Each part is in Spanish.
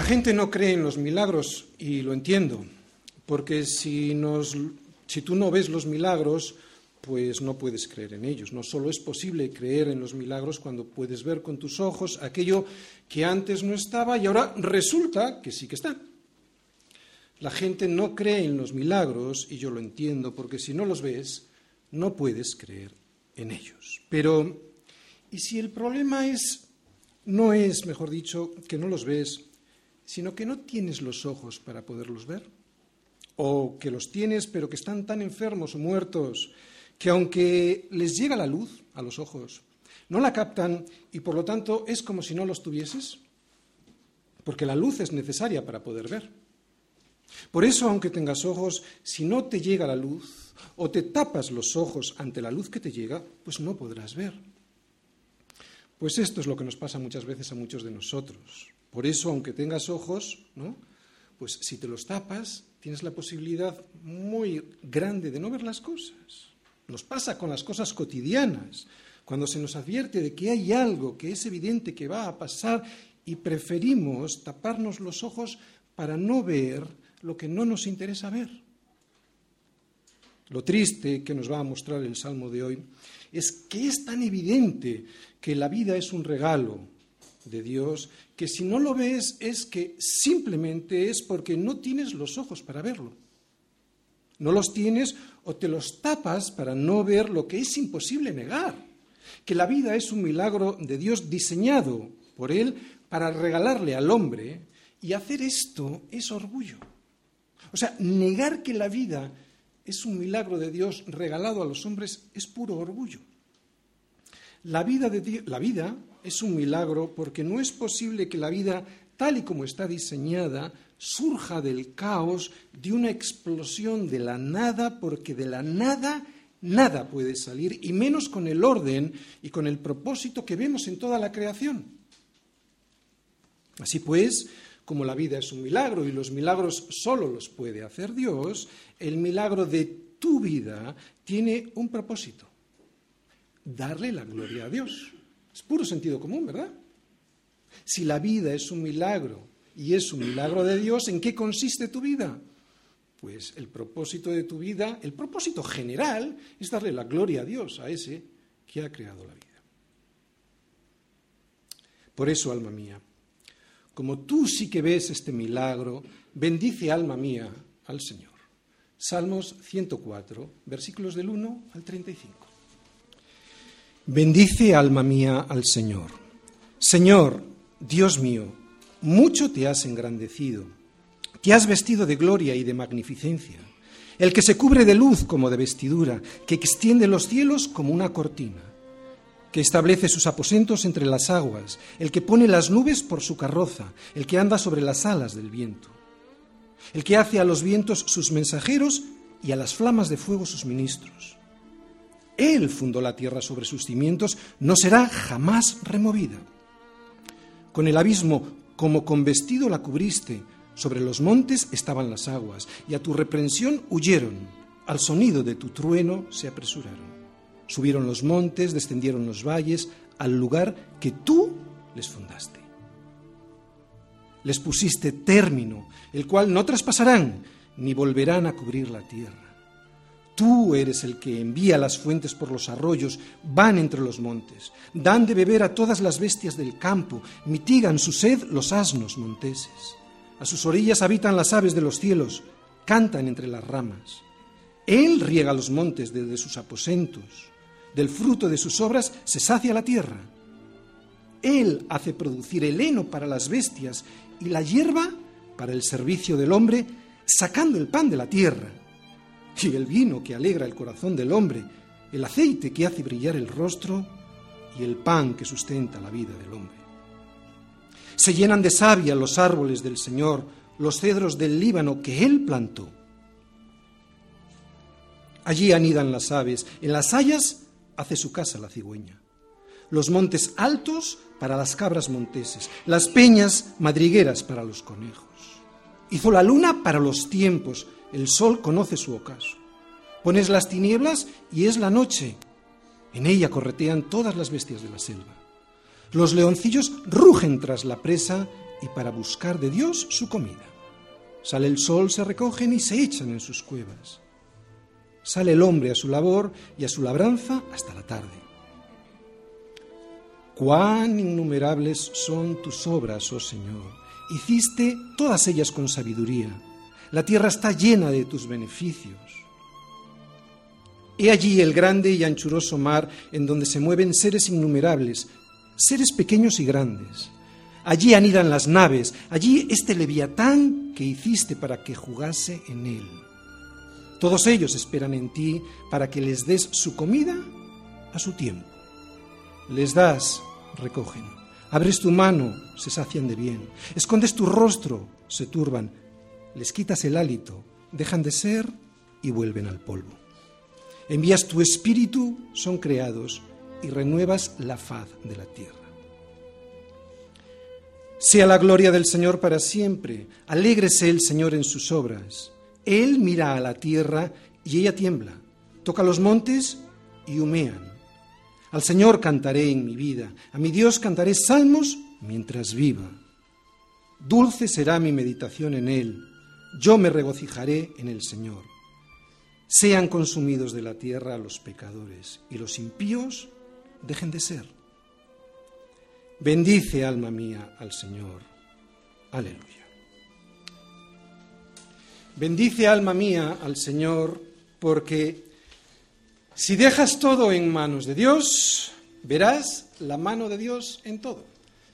La gente no cree en los milagros y lo entiendo, porque si, si tú no ves los milagros, pues no puedes creer en ellos. No solo es posible creer en los milagros cuando puedes ver con tus ojos aquello que antes no estaba y ahora resulta que sí que está. La gente no cree en los milagros y yo lo entiendo porque si no los ves, no puedes creer en ellos. Pero, ¿y si el problema es, no es, mejor dicho, que no los ves, sino que no tienes los ojos para poderlos ver, o que los tienes pero que están tan enfermos o muertos que aunque les llega la luz a los ojos, no la captan y por lo tanto es como si no los tuvieses, porque la luz es necesaria para poder ver. Por eso, aunque tengas ojos, si no te llega la luz o te tapas los ojos ante la luz que te llega, pues no podrás ver. Pues esto es lo que nos pasa muchas veces a muchos de nosotros. Por eso, aunque tengas ojos, ¿no? pues si te los tapas, tienes la posibilidad muy grande de no ver las cosas. Nos pasa con las cosas cotidianas, cuando se nos advierte de que hay algo que es evidente que va a pasar y preferimos taparnos los ojos para no ver lo que no nos interesa ver. Lo triste que nos va a mostrar el Salmo de hoy es que es tan evidente que la vida es un regalo, de Dios, que si no lo ves es que simplemente es porque no tienes los ojos para verlo. No los tienes o te los tapas para no ver lo que es imposible negar, que la vida es un milagro de Dios diseñado por Él para regalarle al hombre y hacer esto es orgullo. O sea, negar que la vida es un milagro de Dios regalado a los hombres es puro orgullo. La vida, de la vida es un milagro porque no es posible que la vida, tal y como está diseñada, surja del caos, de una explosión de la nada, porque de la nada nada puede salir, y menos con el orden y con el propósito que vemos en toda la creación. Así pues, como la vida es un milagro y los milagros solo los puede hacer Dios, el milagro de tu vida tiene un propósito, darle la gloria a Dios. Es puro sentido común, ¿verdad? Si la vida es un milagro y es un milagro de Dios, ¿en qué consiste tu vida? Pues el propósito de tu vida, el propósito general, es darle la gloria a Dios, a ese que ha creado la vida. Por eso, alma mía, como tú sí que ves este milagro, bendice, alma mía, al Señor. Salmos 104, versículos del 1 al 35. Bendice, alma mía, al Señor. Señor, Dios mío, mucho te has engrandecido, te has vestido de gloria y de magnificencia, el que se cubre de luz como de vestidura, que extiende los cielos como una cortina, que establece sus aposentos entre las aguas, el que pone las nubes por su carroza, el que anda sobre las alas del viento, el que hace a los vientos sus mensajeros y a las flamas de fuego sus ministros él fundó la tierra sobre sus cimientos, no será jamás removida. Con el abismo como con vestido la cubriste, sobre los montes estaban las aguas, y a tu reprensión huyeron, al sonido de tu trueno se apresuraron. Subieron los montes, descendieron los valles, al lugar que tú les fundaste. Les pusiste término, el cual no traspasarán, ni volverán a cubrir la tierra. Tú eres el que envía las fuentes por los arroyos, van entre los montes, dan de beber a todas las bestias del campo, mitigan su sed los asnos monteses. A sus orillas habitan las aves de los cielos, cantan entre las ramas. Él riega los montes desde sus aposentos, del fruto de sus obras se sacia la tierra. Él hace producir el heno para las bestias y la hierba para el servicio del hombre, sacando el pan de la tierra y el vino que alegra el corazón del hombre, el aceite que hace brillar el rostro y el pan que sustenta la vida del hombre. Se llenan de savia los árboles del Señor, los cedros del Líbano que Él plantó. Allí anidan las aves, en las hayas hace su casa la cigüeña. Los montes altos para las cabras monteses, las peñas madrigueras para los conejos. Hizo la luna para los tiempos, el sol conoce su ocaso. Pones las tinieblas y es la noche. En ella corretean todas las bestias de la selva. Los leoncillos rugen tras la presa y para buscar de Dios su comida. Sale el sol, se recogen y se echan en sus cuevas. Sale el hombre a su labor y a su labranza hasta la tarde. Cuán innumerables son tus obras, oh Señor. Hiciste todas ellas con sabiduría. La tierra está llena de tus beneficios. He allí el grande y anchuroso mar en donde se mueven seres innumerables, seres pequeños y grandes. Allí anidan las naves, allí este leviatán que hiciste para que jugase en él. Todos ellos esperan en ti para que les des su comida a su tiempo. Les das, recogen. Abres tu mano, se sacian de bien. Escondes tu rostro, se turban. Les quitas el hálito, dejan de ser y vuelven al polvo. Envías tu espíritu, son creados y renuevas la faz de la tierra. Sea la gloria del Señor para siempre. Alégrese el Señor en sus obras. Él mira a la tierra y ella tiembla. Toca los montes y humean. Al Señor cantaré en mi vida. A mi Dios cantaré salmos mientras viva. Dulce será mi meditación en Él. Yo me regocijaré en el Señor. Sean consumidos de la tierra los pecadores y los impíos dejen de ser. Bendice, alma mía, al Señor. Aleluya. Bendice, alma mía, al Señor, porque si dejas todo en manos de Dios, verás la mano de Dios en todo.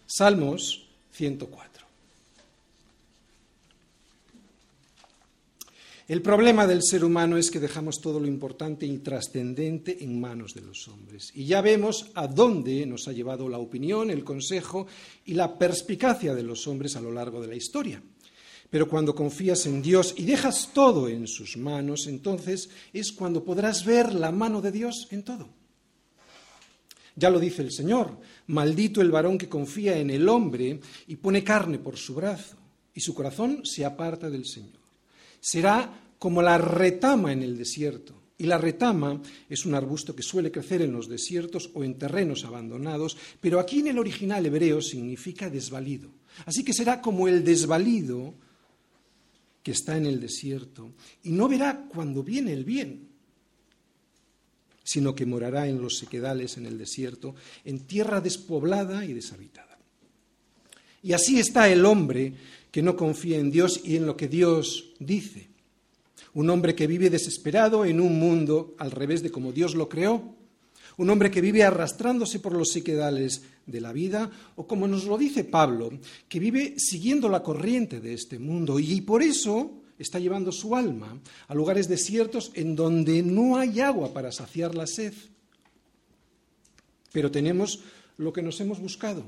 Salmos 104. El problema del ser humano es que dejamos todo lo importante y trascendente en manos de los hombres. Y ya vemos a dónde nos ha llevado la opinión, el consejo y la perspicacia de los hombres a lo largo de la historia. Pero cuando confías en Dios y dejas todo en sus manos, entonces es cuando podrás ver la mano de Dios en todo. Ya lo dice el Señor, maldito el varón que confía en el hombre y pone carne por su brazo, y su corazón se aparta del Señor será como la retama en el desierto. Y la retama es un arbusto que suele crecer en los desiertos o en terrenos abandonados, pero aquí en el original hebreo significa desvalido. Así que será como el desvalido que está en el desierto y no verá cuando viene el bien, sino que morará en los sequedales en el desierto, en tierra despoblada y deshabitada. Y así está el hombre que no confía en Dios y en lo que Dios dice. Un hombre que vive desesperado en un mundo al revés de como Dios lo creó. Un hombre que vive arrastrándose por los sequedales de la vida, o como nos lo dice Pablo, que vive siguiendo la corriente de este mundo y por eso está llevando su alma a lugares desiertos en donde no hay agua para saciar la sed. Pero tenemos lo que nos hemos buscado.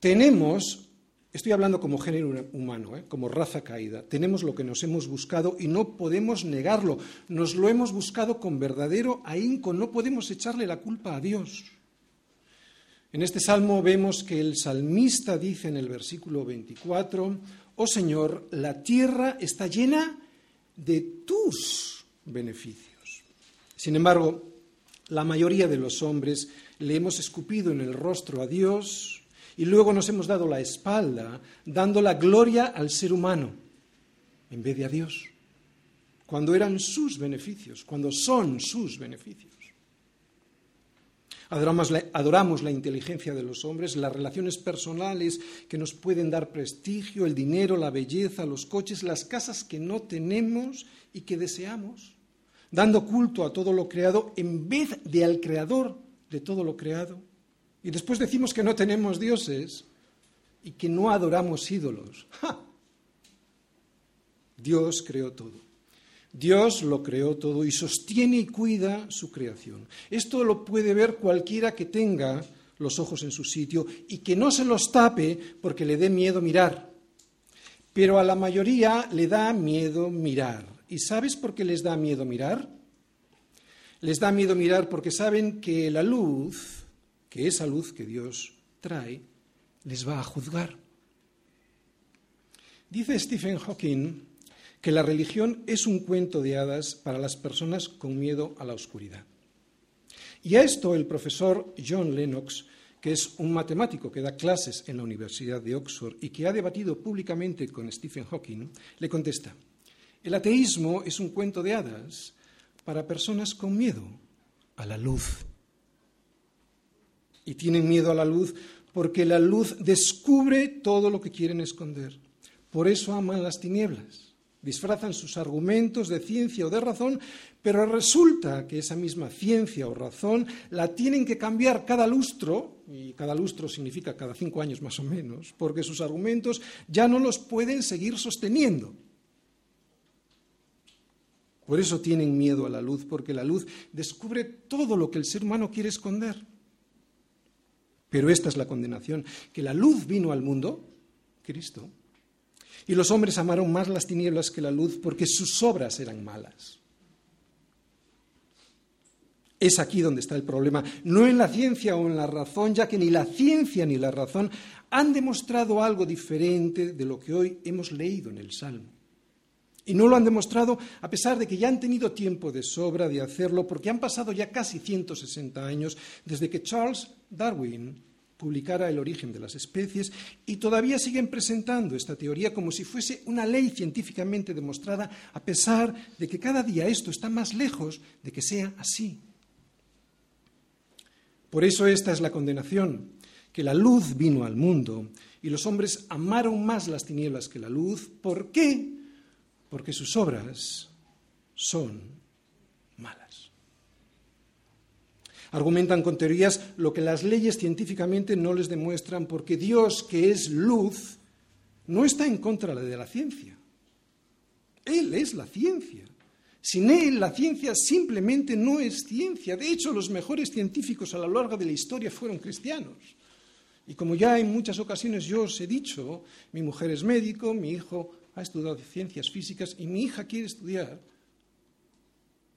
Tenemos Estoy hablando como género humano, ¿eh? como raza caída. Tenemos lo que nos hemos buscado y no podemos negarlo. Nos lo hemos buscado con verdadero ahínco. No podemos echarle la culpa a Dios. En este salmo vemos que el salmista dice en el versículo 24, Oh Señor, la tierra está llena de tus beneficios. Sin embargo, la mayoría de los hombres le hemos escupido en el rostro a Dios y luego nos hemos dado la espalda dando la gloria al ser humano en vez de a Dios, cuando eran sus beneficios, cuando son sus beneficios. Adoramos la, inteligencia de los hombres, las relaciones personales que nos pueden dar prestigio, el dinero, la belleza, los coches, las casas que no tenemos y que deseamos, dando culto a todo lo creado en vez de al creador de todo lo creado. Y después decimos que no tenemos dioses y que no adoramos ídolos. Dios creó todo. Dios lo creó todo y sostiene y cuida su creación. Esto lo puede ver cualquiera que tenga los ojos en su sitio y que no se los tape porque le dé miedo mirar. Pero a la mayoría le da miedo mirar. ¿Y sabes por qué les da miedo mirar? Les da miedo mirar porque saben que la luz que esa luz que Dios trae les va a juzgar. Dice Stephen Hawking que la religión es un cuento de hadas para las personas con miedo a la oscuridad. Y a esto el profesor John Lennox, que es un matemático que da clases en la Universidad de Oxford y que ha debatido públicamente con Stephen Hawking, le contesta, el ateísmo es un cuento de hadas para personas con miedo a la luz. Y tienen miedo a la luz porque la luz descubre todo lo que quieren esconder. Por eso aman las tinieblas. Disfrazan sus argumentos de ciencia o de razón, pero resulta que esa misma ciencia o razón la tienen que cambiar cada lustro, y cada lustro significa cada cinco años más o menos, porque sus argumentos ya no los pueden seguir sosteniendo. Por eso tienen miedo a la luz, porque la luz descubre todo lo que el ser humano quiere esconder. Pero esta es la condenación, que la luz vino al mundo, Cristo, y los hombres amaron más las tinieblas que la luz porque sus obras eran malas. Es aquí donde está el problema, no en la ciencia o en la razón, ya que ni la ciencia ni la razón han demostrado algo diferente de lo que hoy hemos leído en el Salmo. Y no lo han demostrado a pesar de que ya han tenido tiempo de sobra de hacerlo, porque han pasado ya casi 160 años desde que Charles Darwin publicara El origen de las especies y todavía siguen presentando esta teoría como si fuese una ley científicamente demostrada, a pesar de que cada día esto está más lejos de que sea así. Por eso esta es la condenación, que la luz vino al mundo y los hombres amaron más las tinieblas que la luz. ¿Por qué? porque sus obras son malas. Argumentan con teorías lo que las leyes científicamente no les demuestran, porque Dios, que es luz, no está en contra de la ciencia. Él es la ciencia. Sin Él, la ciencia simplemente no es ciencia. De hecho, los mejores científicos a lo largo de la historia fueron cristianos. Y como ya en muchas ocasiones yo os he dicho, mi mujer es médico, mi hijo ha estudiado ciencias físicas y mi hija quiere estudiar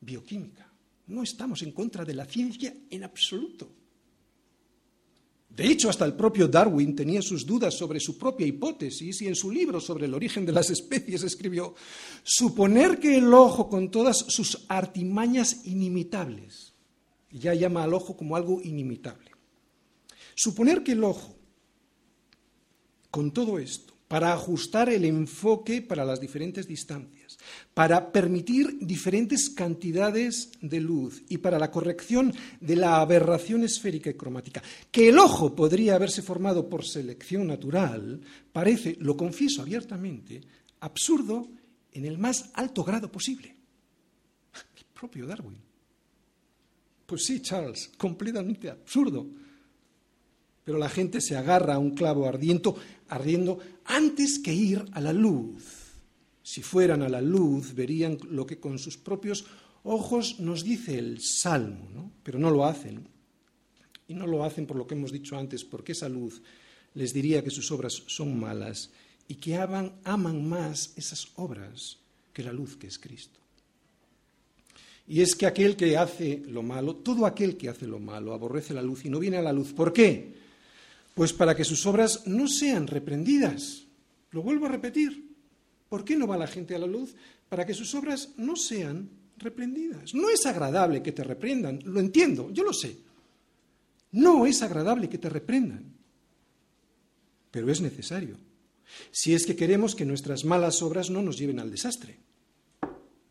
bioquímica. No estamos en contra de la ciencia en absoluto. De hecho, hasta el propio Darwin tenía sus dudas sobre su propia hipótesis y en su libro sobre el origen de las especies escribió, suponer que el ojo con todas sus artimañas inimitables, ya llama al ojo como algo inimitable, suponer que el ojo, con todo esto, para ajustar el enfoque para las diferentes distancias, para permitir diferentes cantidades de luz y para la corrección de la aberración esférica y cromática. Que el ojo podría haberse formado por selección natural parece, lo confieso abiertamente, absurdo en el más alto grado posible. El propio Darwin. Pues sí, Charles, completamente absurdo pero la gente se agarra a un clavo ardiendo, ardiendo antes que ir a la luz. Si fueran a la luz, verían lo que con sus propios ojos nos dice el Salmo, ¿no? pero no lo hacen. Y no lo hacen por lo que hemos dicho antes, porque esa luz les diría que sus obras son malas y que aman, aman más esas obras que la luz que es Cristo. Y es que aquel que hace lo malo, todo aquel que hace lo malo, aborrece la luz y no viene a la luz. ¿Por qué? Pues para que sus obras no sean reprendidas. Lo vuelvo a repetir. ¿Por qué no va la gente a la luz? Para que sus obras no sean reprendidas. No es agradable que te reprendan, lo entiendo, yo lo sé. No es agradable que te reprendan, pero es necesario. Si es que queremos que nuestras malas obras no nos lleven al desastre.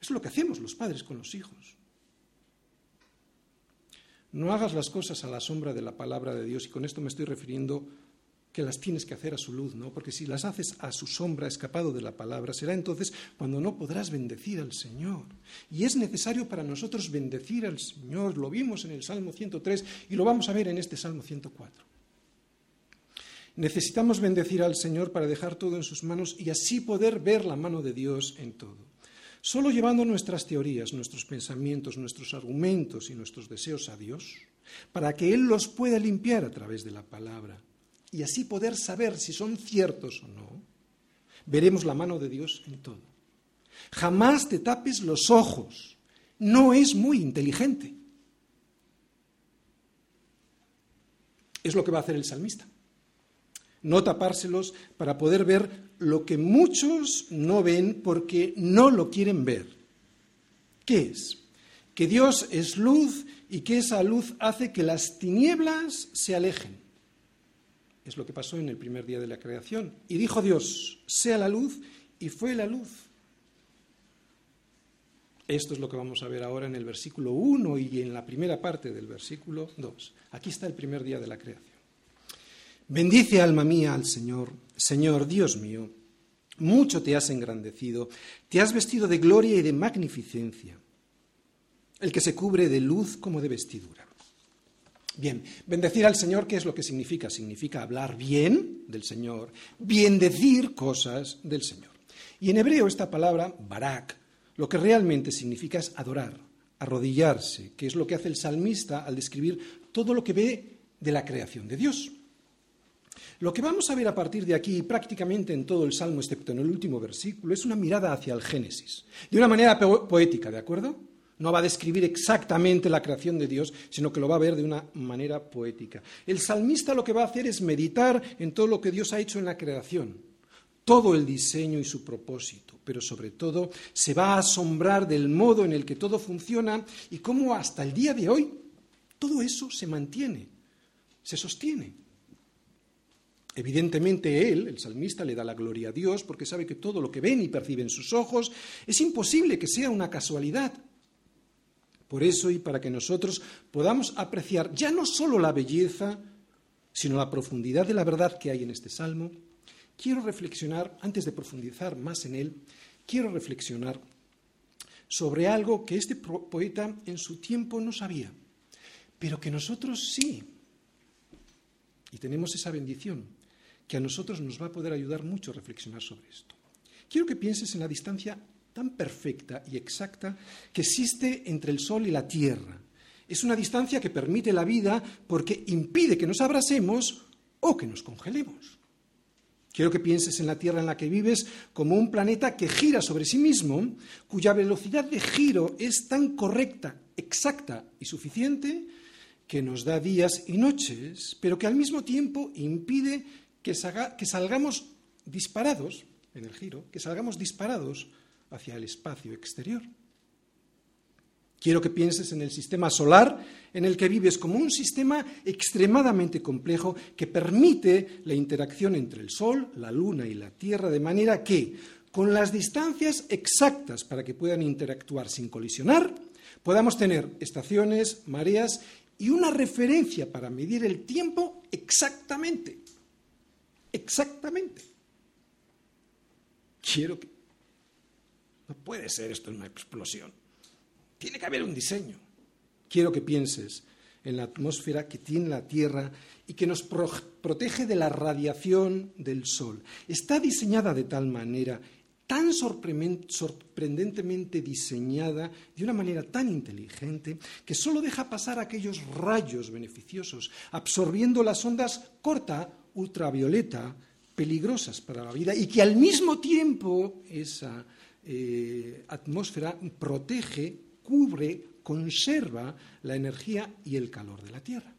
Es lo que hacemos los padres con los hijos. No hagas las cosas a la sombra de la palabra de Dios, y con esto me estoy refiriendo que las tienes que hacer a su luz, ¿no? Porque si las haces a su sombra, escapado de la palabra, será entonces cuando no podrás bendecir al Señor. Y es necesario para nosotros bendecir al Señor. Lo vimos en el Salmo 103 y lo vamos a ver en este Salmo 104. Necesitamos bendecir al Señor para dejar todo en sus manos y así poder ver la mano de Dios en todo. Solo llevando nuestras teorías, nuestros pensamientos, nuestros argumentos y nuestros deseos a Dios, para que Él los pueda limpiar a través de la palabra y así poder saber si son ciertos o no, veremos la mano de Dios en todo. Jamás te tapes los ojos, no es muy inteligente. Es lo que va a hacer el salmista no tapárselos para poder ver lo que muchos no ven porque no lo quieren ver. ¿Qué es? Que Dios es luz y que esa luz hace que las tinieblas se alejen. Es lo que pasó en el primer día de la creación. Y dijo Dios, sea la luz, y fue la luz. Esto es lo que vamos a ver ahora en el versículo 1 y en la primera parte del versículo 2. Aquí está el primer día de la creación. Bendice alma mía al Señor, Señor Dios mío, mucho te has engrandecido, te has vestido de gloria y de magnificencia, el que se cubre de luz como de vestidura. Bien, bendecir al Señor, ¿qué es lo que significa? Significa hablar bien del Señor, bien decir cosas del Señor. Y en hebreo esta palabra, barak, lo que realmente significa es adorar, arrodillarse, que es lo que hace el salmista al describir todo lo que ve de la creación de Dios. Lo que vamos a ver a partir de aquí, prácticamente en todo el Salmo, excepto en el último versículo, es una mirada hacia el Génesis, de una manera poética, ¿de acuerdo? No va a describir exactamente la creación de Dios, sino que lo va a ver de una manera poética. El salmista lo que va a hacer es meditar en todo lo que Dios ha hecho en la creación, todo el diseño y su propósito, pero sobre todo se va a asombrar del modo en el que todo funciona y cómo hasta el día de hoy todo eso se mantiene, se sostiene. Evidentemente él, el salmista, le da la gloria a Dios porque sabe que todo lo que ven y perciben sus ojos es imposible que sea una casualidad. Por eso y para que nosotros podamos apreciar ya no solo la belleza, sino la profundidad de la verdad que hay en este salmo, quiero reflexionar, antes de profundizar más en él, quiero reflexionar sobre algo que este poeta en su tiempo no sabía, pero que nosotros sí. Y tenemos esa bendición, que a nosotros nos va a poder ayudar mucho a reflexionar sobre esto. Quiero que pienses en la distancia tan perfecta y exacta que existe entre el Sol y la Tierra. Es una distancia que permite la vida porque impide que nos abracemos o que nos congelemos. Quiero que pienses en la Tierra en la que vives como un planeta que gira sobre sí mismo, cuya velocidad de giro es tan correcta, exacta y suficiente que nos da días y noches, pero que al mismo tiempo impide que, salgamos disparados en el giro, que salgamos disparados hacia el espacio exterior. Quiero que pienses en el sistema solar en el que vives como un sistema extremadamente complejo que permite la interacción entre el Sol, la Luna y la Tierra de manera que, con las distancias exactas para que puedan interactuar sin colisionar, podamos tener estaciones, mareas y una referencia para medir el tiempo exactamente. Exactamente. Quiero que... No puede ser esto una explosión. Tiene que haber un diseño. Quiero que pienses en la atmósfera que tiene la Tierra y que nos protege de la radiación del Sol. Está diseñada de tal manera, tan sorprendentemente diseñada, de una manera tan inteligente, que solo deja pasar aquellos rayos beneficiosos, absorbiendo las ondas corta ultravioleta peligrosas para la vida y que al mismo tiempo esa eh, atmósfera protege, cubre, conserva la energía y el calor de la Tierra.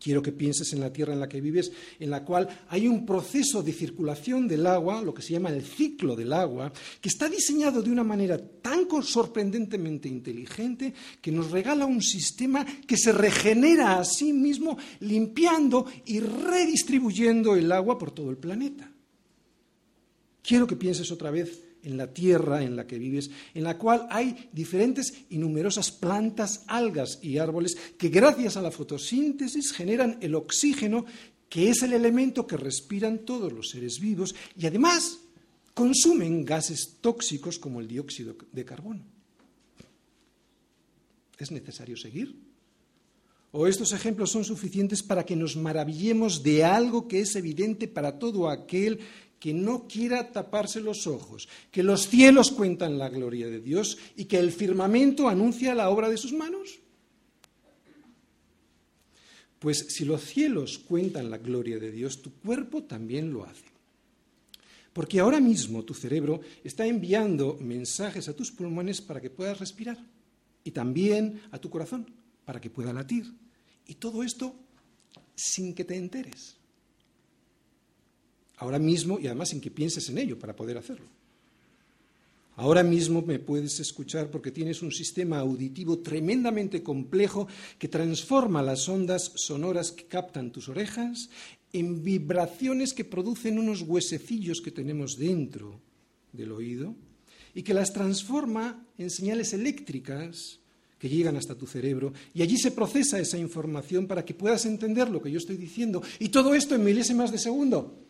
Quiero que pienses en la tierra en la que vives, en la cual hay un proceso de circulación del agua, lo que se llama el ciclo del agua, que está diseñado de una manera tan sorprendentemente inteligente que nos regala un sistema que se regenera a sí mismo, limpiando y redistribuyendo el agua por todo el planeta. Quiero que pienses otra vez en la tierra en la que vives, en la cual hay diferentes y numerosas plantas, algas y árboles que gracias a la fotosíntesis generan el oxígeno, que es el elemento que respiran todos los seres vivos y además consumen gases tóxicos como el dióxido de carbono. ¿Es necesario seguir? ¿O estos ejemplos son suficientes para que nos maravillemos de algo que es evidente para todo aquel que no quiera taparse los ojos, que los cielos cuentan la gloria de Dios y que el firmamento anuncia la obra de sus manos? Pues si los cielos cuentan la gloria de Dios, tu cuerpo también lo hace. Porque ahora mismo tu cerebro está enviando mensajes a tus pulmones para que puedas respirar y también a tu corazón para que pueda latir. Y todo esto sin que te enteres ahora mismo y además sin que pienses en ello para poder hacerlo. Ahora mismo me puedes escuchar porque tienes un sistema auditivo tremendamente complejo que transforma las ondas sonoras que captan tus orejas en vibraciones que producen unos huesecillos que tenemos dentro del oído y que las transforma en señales eléctricas que llegan hasta tu cerebro y allí se procesa esa información para que puedas entender lo que yo estoy diciendo y todo esto en milésimas de segundo.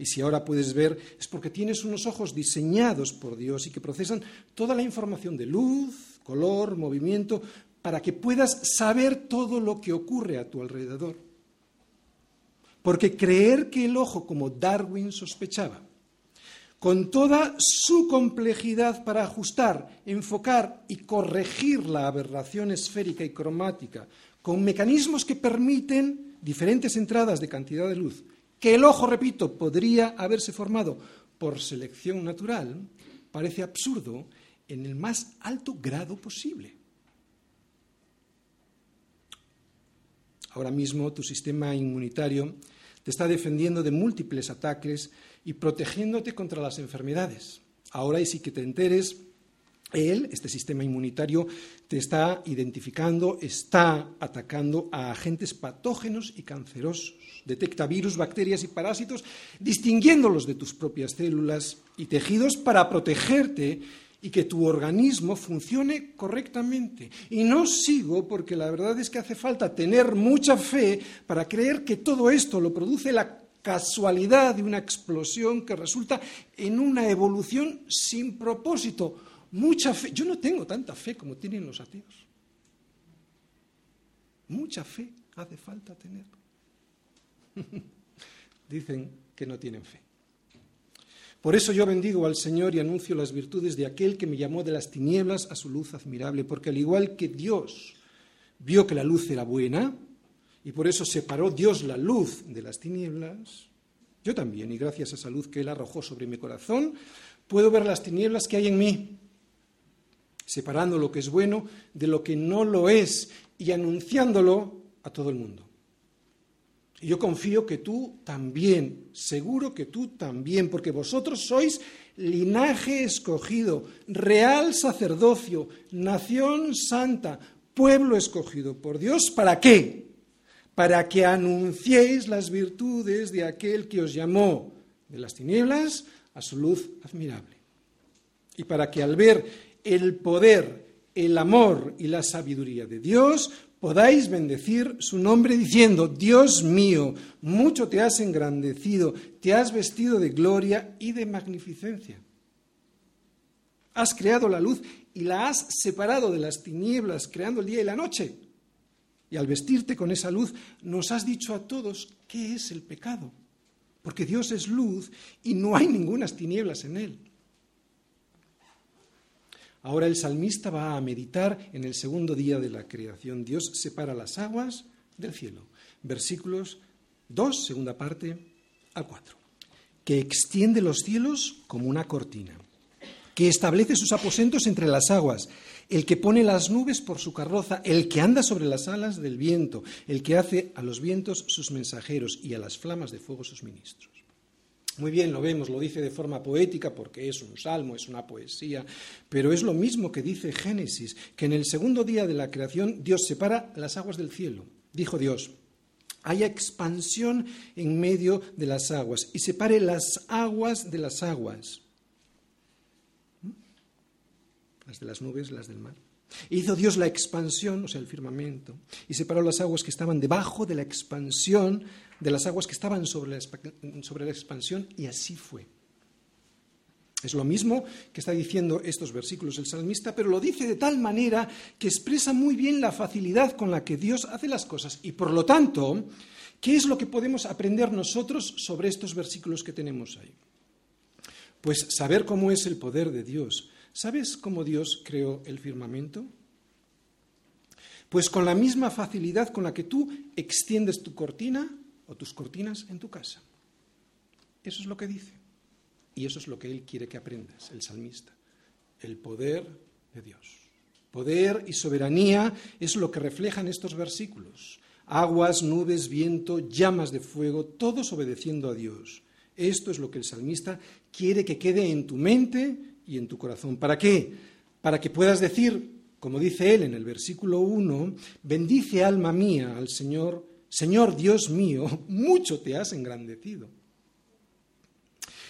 Y si ahora puedes ver es porque tienes unos ojos diseñados por Dios y que procesan toda la información de luz, color, movimiento, para que puedas saber todo lo que ocurre a tu alrededor. Porque creer que el ojo, como Darwin sospechaba, con toda su complejidad para ajustar, enfocar y corregir la aberración esférica y cromática, con mecanismos que permiten diferentes entradas de cantidad de luz, que el ojo, repito, podría haberse formado por selección natural, parece absurdo en el más alto grado posible. Ahora mismo tu sistema inmunitario te está defendiendo de múltiples ataques y protegiéndote contra las enfermedades. Ahora y sí que te enteres, él, este sistema inmunitario, te está identificando, está atacando a agentes patógenos y cancerosos. Detecta virus, bacterias y parásitos, distinguiéndolos de tus propias células y tejidos para protegerte y que tu organismo funcione correctamente. Y no sigo porque la verdad es que hace falta tener mucha fe para creer que todo esto lo produce la casualidad de una explosión que resulta en una evolución sin propósito. Mucha fe. Yo no tengo tanta fe como tienen los ateos. Mucha fe hace falta tener. Dicen que no tienen fe. Por eso yo bendigo al Señor y anuncio las virtudes de aquel que me llamó de las tinieblas a su luz admirable, porque al igual que Dios vio que la luz era buena, y por eso separó Dios la luz de las tinieblas. Yo también, y gracias a esa luz que Él arrojó sobre mi corazón, puedo ver las tinieblas que hay en mí, separando lo que es bueno de lo que no lo es y anunciándolo a todo el mundo. Y yo confío que tú también, seguro que tú también, porque vosotros sois linaje escogido, real sacerdocio, nación santa, pueblo escogido por Dios, ¿para qué? para que anunciéis las virtudes de aquel que os llamó de las tinieblas a su luz admirable. Y para que al ver el poder, el amor y la sabiduría de Dios, podáis bendecir su nombre diciendo, Dios mío, mucho te has engrandecido, te has vestido de gloria y de magnificencia. Has creado la luz y la has separado de las tinieblas, creando el día y la noche. Y al vestirte con esa luz nos has dicho a todos qué es el pecado, porque Dios es luz y no hay ningunas tinieblas en él. Ahora el salmista va a meditar en el segundo día de la creación. Dios separa las aguas del cielo. Versículos 2, segunda parte, al 4. Que extiende los cielos como una cortina, que establece sus aposentos entre las aguas el que pone las nubes por su carroza, el que anda sobre las alas del viento, el que hace a los vientos sus mensajeros y a las flamas de fuego sus ministros. Muy bien, lo vemos, lo dice de forma poética porque es un salmo, es una poesía, pero es lo mismo que dice Génesis, que en el segundo día de la creación Dios separa las aguas del cielo. Dijo Dios, haya expansión en medio de las aguas y separe las aguas de las aguas las de las nubes, las del mar. Hizo Dios la expansión, o sea, el firmamento, y separó las aguas que estaban debajo de la expansión de las aguas que estaban sobre la, sobre la expansión, y así fue. Es lo mismo que está diciendo estos versículos el salmista, pero lo dice de tal manera que expresa muy bien la facilidad con la que Dios hace las cosas. Y por lo tanto, ¿qué es lo que podemos aprender nosotros sobre estos versículos que tenemos ahí? Pues saber cómo es el poder de Dios, ¿Sabes cómo Dios creó el firmamento? Pues con la misma facilidad con la que tú extiendes tu cortina o tus cortinas en tu casa. Eso es lo que dice. Y eso es lo que él quiere que aprendas, el salmista. El poder de Dios. Poder y soberanía es lo que reflejan estos versículos. Aguas, nubes, viento, llamas de fuego, todos obedeciendo a Dios. Esto es lo que el salmista quiere que quede en tu mente y en tu corazón. ¿Para qué? Para que puedas decir, como dice él en el versículo 1, bendice alma mía al Señor, Señor Dios mío, mucho te has engrandecido.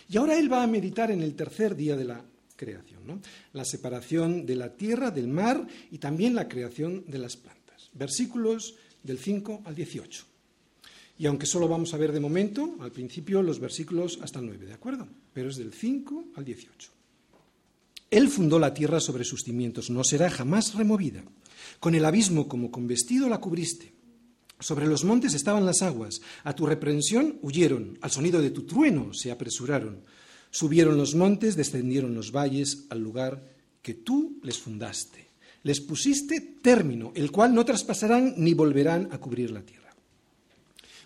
Y ahora él va a meditar en el tercer día de la creación, ¿no? la separación de la tierra, del mar y también la creación de las plantas. Versículos del 5 al 18. Y aunque solo vamos a ver de momento, al principio, los versículos hasta el 9, ¿de acuerdo? Pero es del 5 al 18. Él fundó la tierra sobre sus cimientos, no será jamás removida. Con el abismo como con vestido la cubriste. Sobre los montes estaban las aguas, a tu reprensión huyeron, al sonido de tu trueno se apresuraron. Subieron los montes, descendieron los valles al lugar que tú les fundaste. Les pusiste término, el cual no traspasarán ni volverán a cubrir la tierra.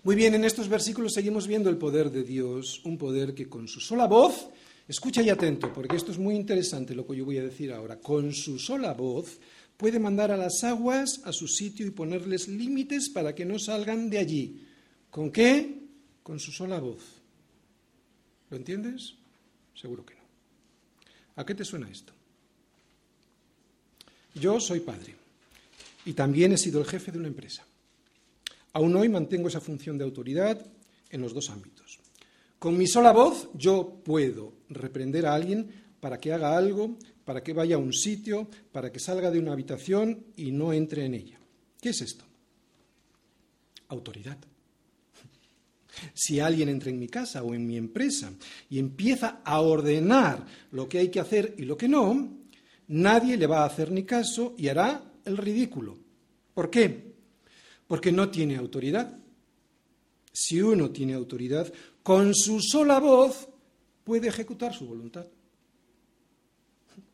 Muy bien, en estos versículos seguimos viendo el poder de Dios, un poder que con su sola voz, escucha y atento, porque esto es muy interesante lo que yo voy a decir ahora, con su sola voz puede mandar a las aguas a su sitio y ponerles límites para que no salgan de allí. ¿Con qué? Con su sola voz. ¿Lo entiendes? Seguro que no. ¿A qué te suena esto? Yo soy padre y también he sido el jefe de una empresa. Aún hoy mantengo esa función de autoridad en los dos ámbitos. Con mi sola voz yo puedo reprender a alguien para que haga algo, para que vaya a un sitio, para que salga de una habitación y no entre en ella. ¿Qué es esto? Autoridad. Si alguien entra en mi casa o en mi empresa y empieza a ordenar lo que hay que hacer y lo que no, nadie le va a hacer ni caso y hará el ridículo. ¿Por qué? Porque no tiene autoridad. Si uno tiene autoridad, con su sola voz puede ejecutar su voluntad.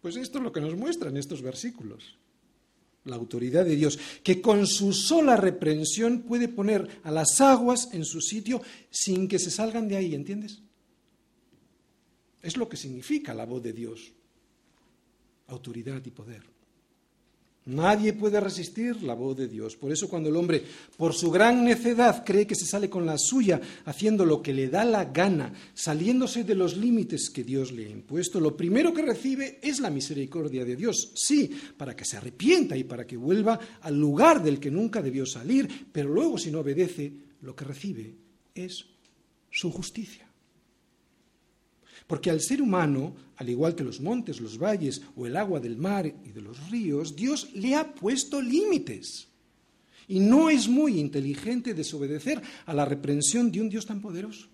Pues esto es lo que nos muestran estos versículos. La autoridad de Dios, que con su sola reprensión puede poner a las aguas en su sitio sin que se salgan de ahí, ¿entiendes? Es lo que significa la voz de Dios autoridad y poder. Nadie puede resistir la voz de Dios. Por eso cuando el hombre, por su gran necedad, cree que se sale con la suya, haciendo lo que le da la gana, saliéndose de los límites que Dios le ha impuesto, lo primero que recibe es la misericordia de Dios. Sí, para que se arrepienta y para que vuelva al lugar del que nunca debió salir, pero luego si no obedece, lo que recibe es su justicia. Porque al ser humano, al igual que los montes, los valles o el agua del mar y de los ríos, Dios le ha puesto límites. Y no es muy inteligente desobedecer a la reprensión de un Dios tan poderoso.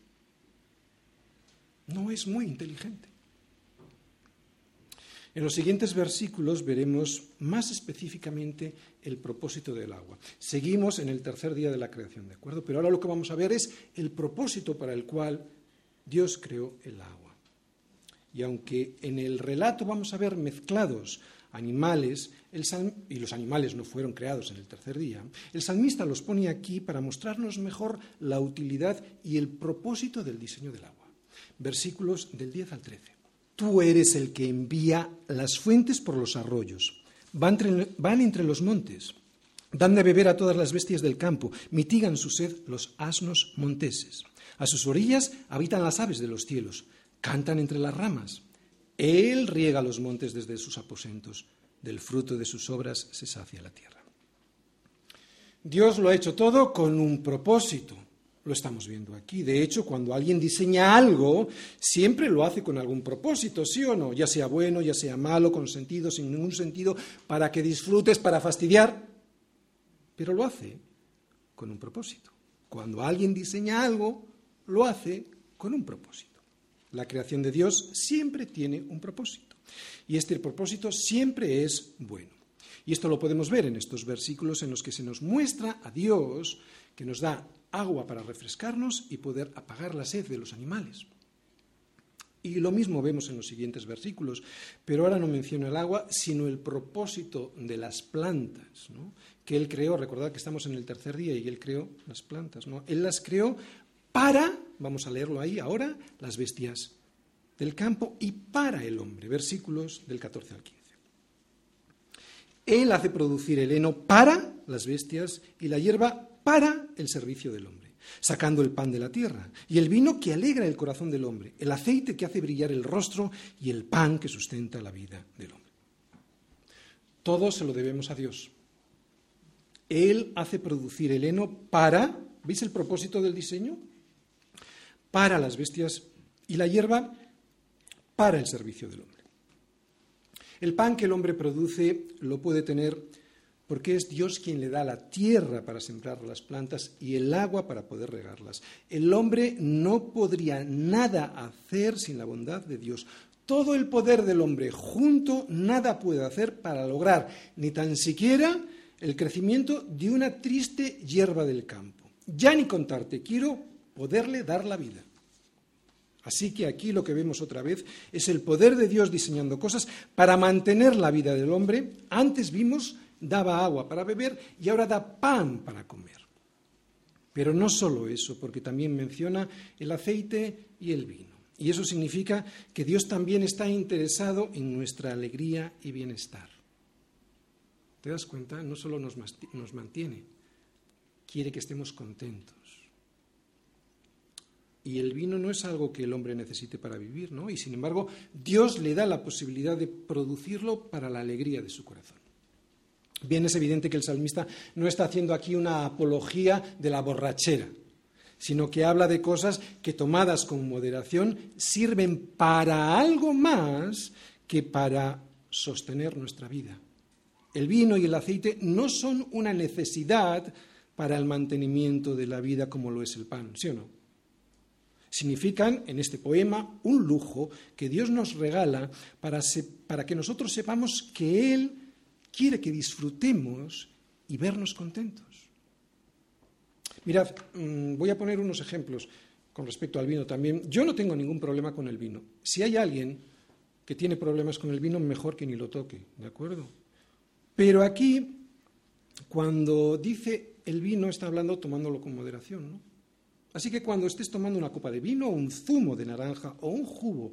No es muy inteligente. En los siguientes versículos veremos más específicamente el propósito del agua. Seguimos en el tercer día de la creación, ¿de acuerdo? Pero ahora lo que vamos a ver es el propósito para el cual Dios creó el agua. Y aunque en el relato vamos a ver mezclados animales, y los animales no fueron creados en el tercer día, el salmista los pone aquí para mostrarnos mejor la utilidad y el propósito del diseño del agua. Versículos del 10 al 13. Tú eres el que envía las fuentes por los arroyos, van entre, van entre los montes, dan de beber a todas las bestias del campo, mitigan su sed los asnos monteses. A sus orillas habitan las aves de los cielos cantan entre las ramas. Él riega los montes desde sus aposentos, del fruto de sus obras se sacia la tierra. Dios lo ha hecho todo con un propósito. Lo estamos viendo aquí. De hecho, cuando alguien diseña algo, siempre lo hace con algún propósito, ¿sí o no? Ya sea bueno, ya sea malo, con sentido, sin ningún sentido, para que disfrutes, para fastidiar. Pero lo hace con un propósito. Cuando alguien diseña algo, lo hace con un propósito. La creación de Dios siempre tiene un propósito. Y este propósito siempre es bueno. Y esto lo podemos ver en estos versículos en los que se nos muestra a Dios que nos da agua para refrescarnos y poder apagar la sed de los animales. Y lo mismo vemos en los siguientes versículos, pero ahora no menciono el agua, sino el propósito de las plantas, que Él creó. Recordad que estamos en el tercer día y Él creó las plantas. ¿no? Él las creó para, vamos a leerlo ahí ahora, las bestias del campo y para el hombre, versículos del 14 al 15. Él hace producir el heno para las bestias y la hierba para el servicio del hombre, sacando el pan de la tierra y el vino que alegra el corazón del hombre, el aceite que hace brillar el rostro y el pan que sustenta la vida del hombre. Todo se lo debemos a Dios. Él hace producir el heno para ¿Veis el propósito del diseño? Para las bestias y la hierba para el servicio del hombre. El pan que el hombre produce lo puede tener porque es Dios quien le da la tierra para sembrar las plantas y el agua para poder regarlas. El hombre no podría nada hacer sin la bondad de Dios. Todo el poder del hombre junto nada puede hacer para lograr ni tan siquiera el crecimiento de una triste hierba del campo. Ya ni contarte, quiero poderle dar la vida. Así que aquí lo que vemos otra vez es el poder de Dios diseñando cosas para mantener la vida del hombre. Antes vimos daba agua para beber y ahora da pan para comer. Pero no solo eso, porque también menciona el aceite y el vino. Y eso significa que Dios también está interesado en nuestra alegría y bienestar. ¿Te das cuenta? No solo nos, mantiene, quiere que estemos contentos. Y el vino no es algo que el hombre necesite para vivir, ¿no? Y sin embargo, Dios le da la posibilidad de producirlo para la alegría de su corazón. Bien, es evidente que el salmista no está haciendo aquí una apología de la borrachera, sino que habla de cosas que tomadas con moderación sirven para algo más que para sostener nuestra vida. El vino y el aceite no son una necesidad para el mantenimiento de la vida como lo es el pan, ¿sí o no? Significan, en este poema, un lujo que Dios nos regala para, para que nosotros sepamos que Él quiere que disfrutemos y vernos contentos. Mirad, mm, voy a poner unos ejemplos con respecto al vino también. Yo no tengo ningún problema con el vino. Si hay alguien que tiene problemas con el vino, mejor que ni lo toque, ¿de acuerdo? Pero aquí, cuando dice el vino, está hablando tomándolo con moderación, ¿no? Así que cuando estés tomando una copa de vino, un zumo de naranja o un jugo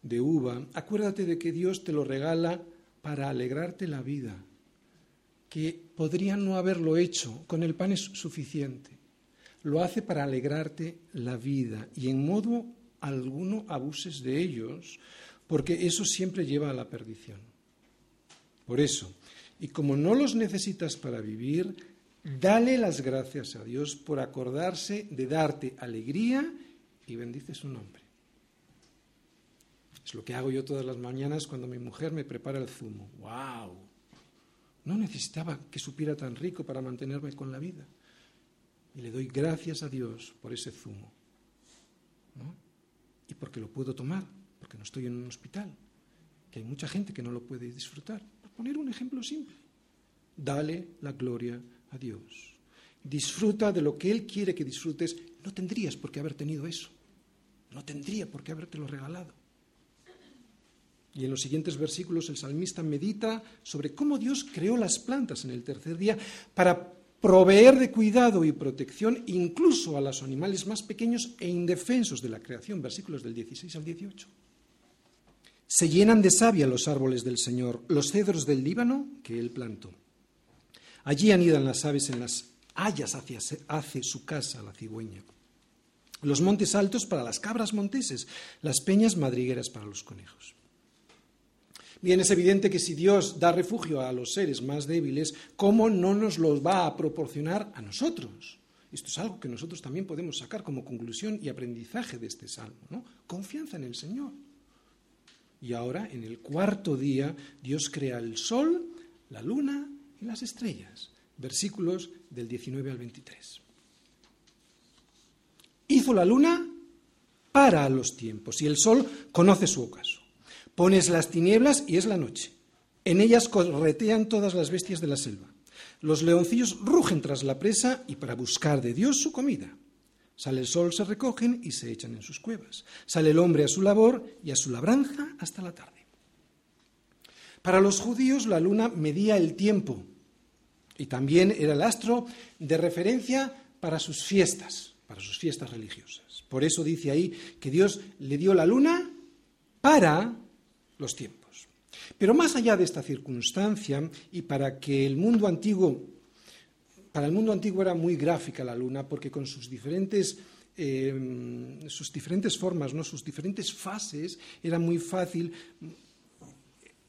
de uva, acuérdate de que Dios te lo regala para alegrarte la vida, que podría no haberlo hecho, con el pan es suficiente. Lo hace para alegrarte la vida y en modo alguno abuses de ellos, porque eso siempre lleva a la perdición. Por eso, y como no los necesitas para vivir, dale las gracias a Dios por acordarse de darte alegría y bendice su nombre. Es lo que hago yo todas las mañanas cuando mi mujer me prepara el zumo. ¡Wow! No necesitaba que supiera tan rico para mantenerme con la vida. Y le doy gracias a Dios por ese zumo. Y porque lo puedo tomar, porque no estoy en un hospital, que hay mucha gente que no lo puede disfrutar poner un ejemplo simple. Dale la gloria a Dios. Disfruta de lo que Él quiere que disfrutes. No tendrías por qué haber tenido eso. No tendría por qué habértelo regalado. Y en los siguientes versículos el salmista medita sobre cómo Dios creó las plantas en el tercer día para proveer de cuidado y protección incluso a los animales más pequeños e indefensos de la creación, versículos del 16 al 18. Se llenan de savia los árboles del Señor, los cedros del Líbano que Él plantó. Allí anidan las aves en las hayas hacia, hace su casa la cigüeña. Los montes altos para las cabras monteses, las peñas madrigueras para los conejos. Bien, es evidente que si Dios da refugio a los seres más débiles, ¿cómo no nos los va a proporcionar a nosotros? Esto es algo que nosotros también podemos sacar como conclusión y aprendizaje de este salmo, ¿no? Confianza en el Señor. Y ahora, en el cuarto día, Dios crea el sol, la luna y las estrellas. Versículos del 19 al 23. Hizo la luna para los tiempos y el sol conoce su ocaso. Pones las tinieblas y es la noche. En ellas corretean todas las bestias de la selva. Los leoncillos rugen tras la presa y para buscar de Dios su comida. Sale el sol, se recogen y se echan en sus cuevas. Sale el hombre a su labor y a su labranza hasta la tarde. Para los judíos la luna medía el tiempo y también era el astro de referencia para sus fiestas, para sus fiestas religiosas. Por eso dice ahí que Dios le dio la luna para los tiempos. Pero más allá de esta circunstancia y para que el mundo antiguo para el mundo antiguo era muy gráfica la luna porque con sus diferentes, eh, sus diferentes formas, ¿no? sus diferentes fases, era muy fácil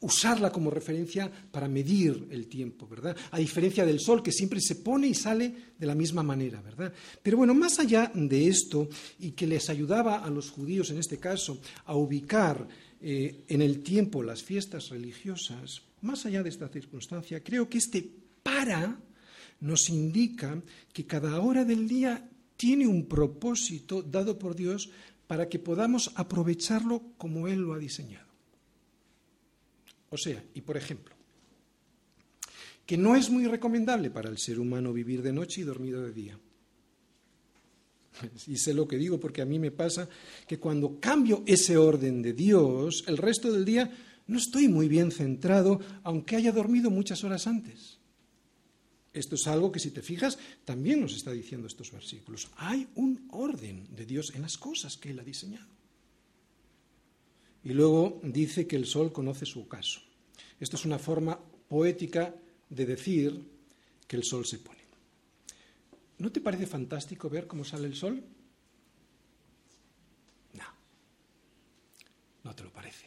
usarla como referencia para medir el tiempo, ¿verdad? A diferencia del sol que siempre se pone y sale de la misma manera, ¿verdad? Pero bueno, más allá de esto y que les ayudaba a los judíos en este caso a ubicar eh, en el tiempo las fiestas religiosas, más allá de esta circunstancia, creo que este para nos indica que cada hora del día tiene un propósito dado por Dios para que podamos aprovecharlo como Él lo ha diseñado. O sea, y por ejemplo, que no es muy recomendable para el ser humano vivir de noche y dormido de día. Y sé lo que digo porque a mí me pasa que cuando cambio ese orden de Dios, el resto del día no estoy muy bien centrado, aunque haya dormido muchas horas antes. Esto es algo que si te fijas también nos está diciendo estos versículos. Hay un orden de Dios en las cosas que Él ha diseñado. Y luego dice que el sol conoce su ocaso. Esto es una forma poética de decir que el sol se pone. ¿No te parece fantástico ver cómo sale el sol? No, no te lo parece.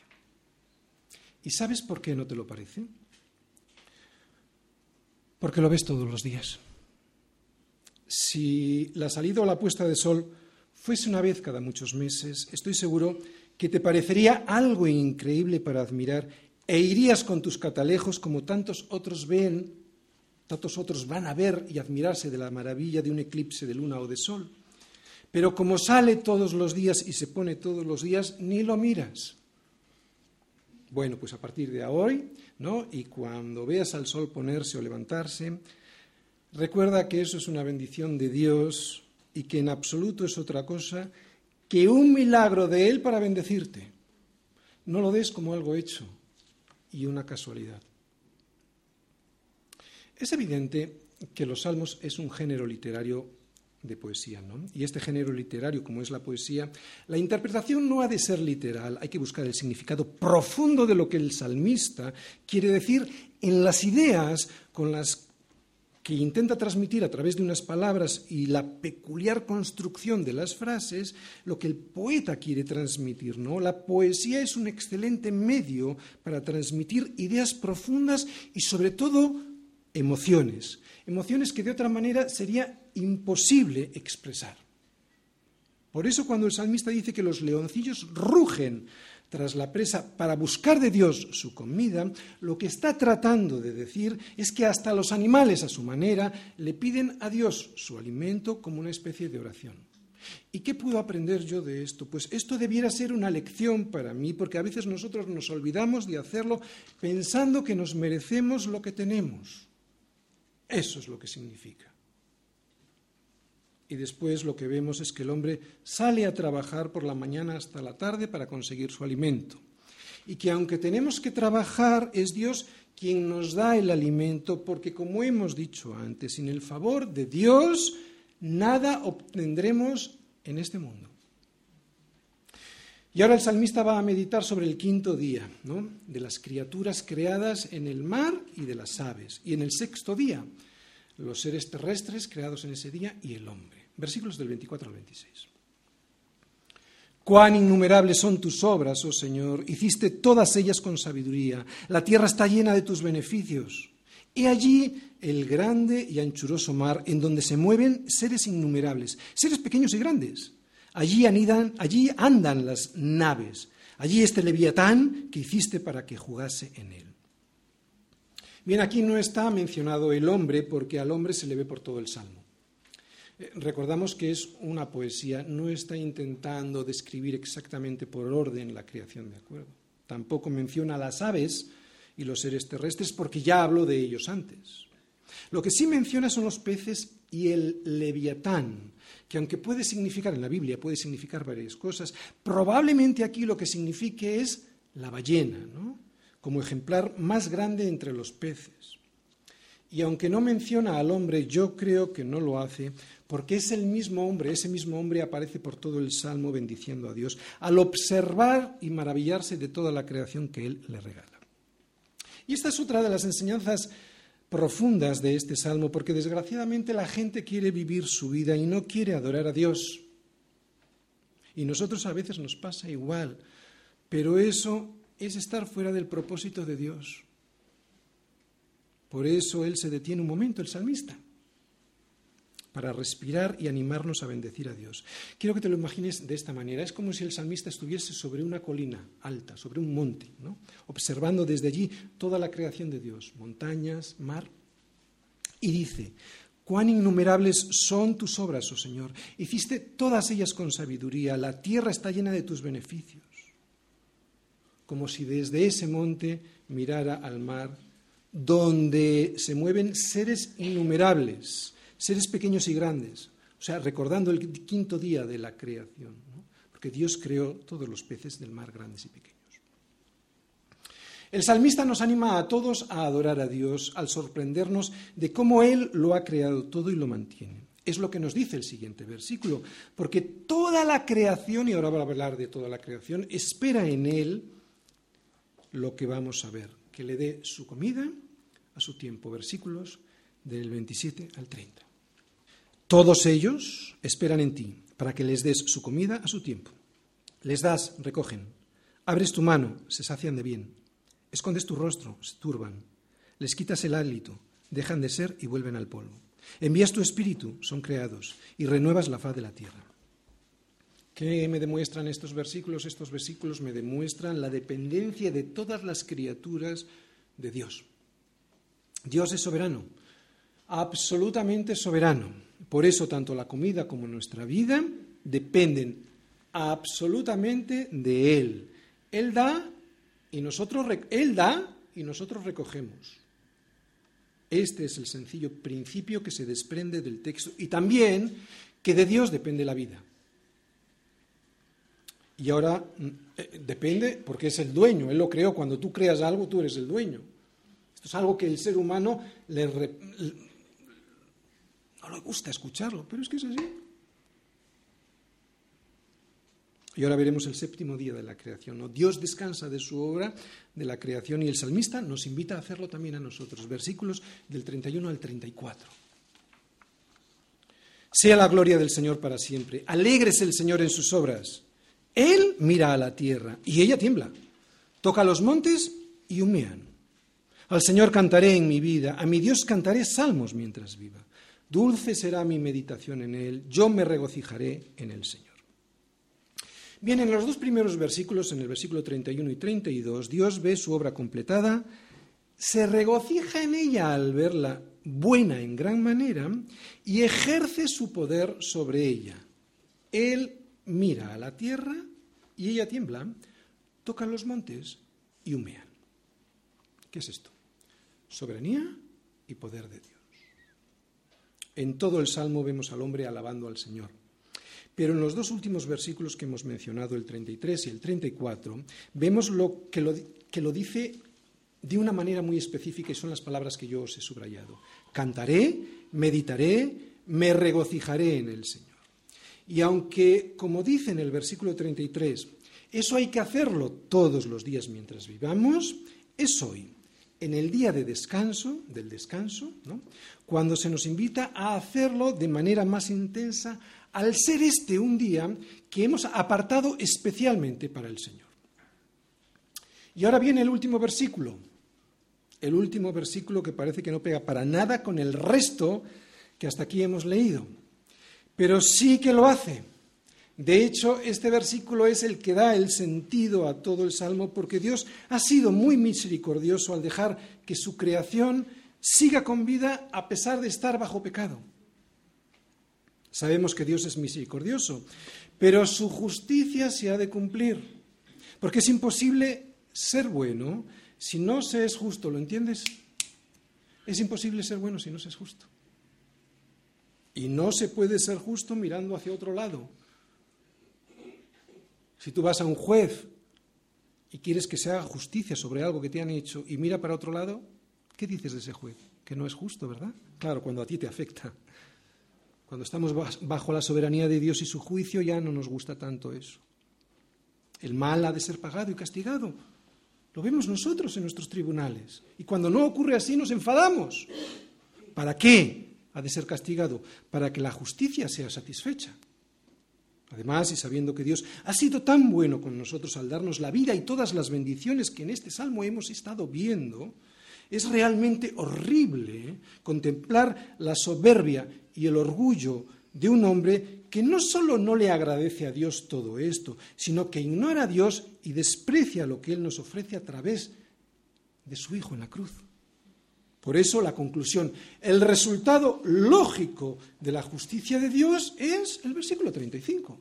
¿Y sabes por qué no te lo parece? Porque lo ves todos los días. Si la salida o la puesta de sol fuese una vez cada muchos meses, estoy seguro que te parecería algo increíble para admirar e irías con tus catalejos como tantos otros ven, tantos otros van a ver y admirarse de la maravilla de un eclipse de luna o de sol. Pero como sale todos los días y se pone todos los días, ni lo miras. Bueno, pues a partir de hoy, ¿no? Y cuando veas al sol ponerse o levantarse, recuerda que eso es una bendición de Dios y que en absoluto es otra cosa que un milagro de Él para bendecirte. No lo des como algo hecho y una casualidad. Es evidente que los salmos es un género literario de poesía, ¿no? Y este género literario, como es la poesía, la interpretación no ha de ser literal, hay que buscar el significado profundo de lo que el salmista quiere decir en las ideas con las que intenta transmitir a través de unas palabras y la peculiar construcción de las frases lo que el poeta quiere transmitir, ¿no? La poesía es un excelente medio para transmitir ideas profundas y sobre todo emociones, emociones que de otra manera sería imposible expresar. Por eso cuando el salmista dice que los leoncillos rugen tras la presa para buscar de Dios su comida, lo que está tratando de decir es que hasta los animales a su manera le piden a Dios su alimento como una especie de oración. ¿Y qué puedo aprender yo de esto? Pues esto debiera ser una lección para mí, porque a veces nosotros nos olvidamos de hacerlo pensando que nos merecemos lo que tenemos. Eso es lo que significa y después lo que vemos es que el hombre sale a trabajar por la mañana hasta la tarde para conseguir su alimento. Y que aunque tenemos que trabajar, es Dios quien nos da el alimento, porque como hemos dicho antes, sin el favor de Dios, nada obtendremos en este mundo. Y ahora el salmista va a meditar sobre el quinto día, de las criaturas creadas en el mar y de las aves. Y en el sexto día, los seres terrestres creados en ese día y el hombre versículos del 24 al 26. Cuán innumerables son tus obras, oh Señor, hiciste todas ellas con sabiduría, la tierra está llena de tus beneficios. He allí el grande y anchuroso mar en donde se mueven seres innumerables, seres pequeños y grandes. Allí, anidan, allí andan las naves, allí este leviatán que hiciste para que jugase en él. Bien, aquí no está mencionado el hombre porque al hombre se le ve por todo el salmo. Recordamos que es una poesía, no está intentando describir exactamente por orden la creación, ¿de acuerdo? Tampoco menciona las aves y los seres terrestres porque ya hablo de ellos antes. Lo que sí menciona son los peces y el leviatán, que aunque puede significar en la Biblia, puede significar varias cosas, probablemente aquí lo que signifique es la ballena, ¿no? como ejemplar más grande entre los peces. Y aunque no menciona al hombre, yo creo que no lo hace, porque es el mismo hombre, ese mismo hombre aparece por todo el Salmo bendiciendo a Dios, al observar y maravillarse de toda la creación que Él le regala. Y esta es otra de las enseñanzas profundas de este Salmo, porque desgraciadamente la gente quiere vivir su vida y no quiere adorar a Dios. Y nosotros a veces nos pasa igual, pero eso es estar fuera del propósito de Dios. Por eso él se detiene un momento, el salmista, para respirar y animarnos a bendecir a Dios. Quiero que te lo imagines de esta manera. Es como si el salmista estuviese sobre una colina alta, sobre un monte, observando desde allí toda la creación de Dios, montañas, mar, y dice, cuán innumerables son tus obras, oh Señor. Hiciste todas ellas con sabiduría, la tierra está llena de tus beneficios. Como si desde ese monte mirara al mar donde se mueven seres innumerables, seres pequeños y grandes, o sea, recordando el quinto día de la creación, porque Dios creó todos los peces del mar, grandes y pequeños. El salmista nos anima a todos a adorar a Dios al sorprendernos de cómo Él lo ha creado todo y lo mantiene. Es lo que nos dice el siguiente versículo, porque toda la creación, y ahora va a hablar de toda la creación, espera en Él lo que vamos a ver que le dé su comida a su tiempo. Versículos del 27 al 30. Todos ellos esperan en ti para que les des su comida a su tiempo. Les das, recogen. Abres tu mano, se sacian de bien. Escondes tu rostro, se turban. Les quitas el hálito, dejan de ser y vuelven al polvo. Envías tu espíritu, son creados, y renuevas la faz de la tierra. ¿Qué me demuestran estos versículos? Estos versículos me demuestran la dependencia de todas las criaturas de Dios. Dios es soberano, absolutamente soberano. Por eso tanto la comida como nuestra vida dependen absolutamente de Él. Él da y nosotros Él da y nosotros recogemos. Este es el sencillo principio que se desprende del texto y también que de Dios depende la vida. Y ahora mm, eh, depende porque es el dueño, Él lo creó. Cuando tú creas algo, tú eres el dueño. Esto es algo que el ser humano le, no le gusta escucharlo, pero es que es así. Y ahora veremos el séptimo día de la creación. Dios descansa de su obra de la creación y el salmista nos invita a hacerlo también a nosotros. Versículos del 31 al 34. Sea la gloria del Señor para siempre. Alégrese el Señor en sus obras. Él mira a la tierra y ella tiembla. Toca los montes y humean. Al Señor cantaré en mi vida, a mi Dios cantaré salmos mientras viva. Dulce será mi meditación en Él, yo me regocijaré en el Señor. Bien, en los dos primeros versículos, en el versículo 31 y 32, Dios ve su obra completada, se regocija en ella al verla buena en gran manera y ejerce su poder sobre ella. Él mira a la tierra y ella tiembla, tocan los montes y humean. ¿Qué es esto? Soberanía y poder de Dios. En todo el Salmo vemos al hombre alabando al Señor. Pero en los dos últimos versículos que hemos mencionado, el 33 y el 34, vemos lo que, lo, que lo dice de una manera muy específica y son las palabras que yo os he subrayado. Cantaré, meditaré, me regocijaré en el Señor. Y aunque, como dice en el versículo 33, eso hay que hacerlo todos los días mientras vivamos, es hoy, en el día de descanso, del descanso, cuando se nos invita a hacerlo de manera más intensa, al ser este un día que hemos apartado especialmente para el Señor. Y ahora viene el último versículo, el último versículo que parece que no pega para nada con el resto que hasta aquí hemos leído pero sí que lo hace. De hecho, este versículo es el que da el sentido a todo el Salmo porque Dios ha sido muy misericordioso al dejar que su creación siga con vida a pesar de estar bajo pecado. Sabemos que Dios es misericordioso, pero su justicia se ha de cumplir, porque es imposible ser bueno si no se es justo, ¿lo entiendes? Es imposible ser bueno si no se es justo. Y no se puede ser justo mirando hacia otro lado. Si tú vas a un juez y quieres que se haga justicia sobre algo que te han hecho y mira para otro lado, ¿qué dices de ese juez? Que no es justo, ¿verdad? Claro, cuando a ti te afecta. Cuando estamos bajo la soberanía de Dios y su juicio ya no nos gusta tanto eso. El mal ha de ser pagado y castigado. Lo vemos nosotros en nuestros tribunales. Y cuando no ocurre así nos enfadamos. ¿Para qué? ha de ser castigado para que la justicia sea satisfecha. Además, y sabiendo que Dios ha sido tan bueno con nosotros al darnos la vida y todas las bendiciones que en este salmo hemos estado viendo, es realmente horrible contemplar la soberbia y el orgullo de un hombre que no solo no le agradece a Dios todo esto, sino que ignora a Dios y desprecia lo que Él nos ofrece a través de su Hijo en la cruz. Por eso la conclusión, el resultado lógico de la justicia de Dios es el versículo 35.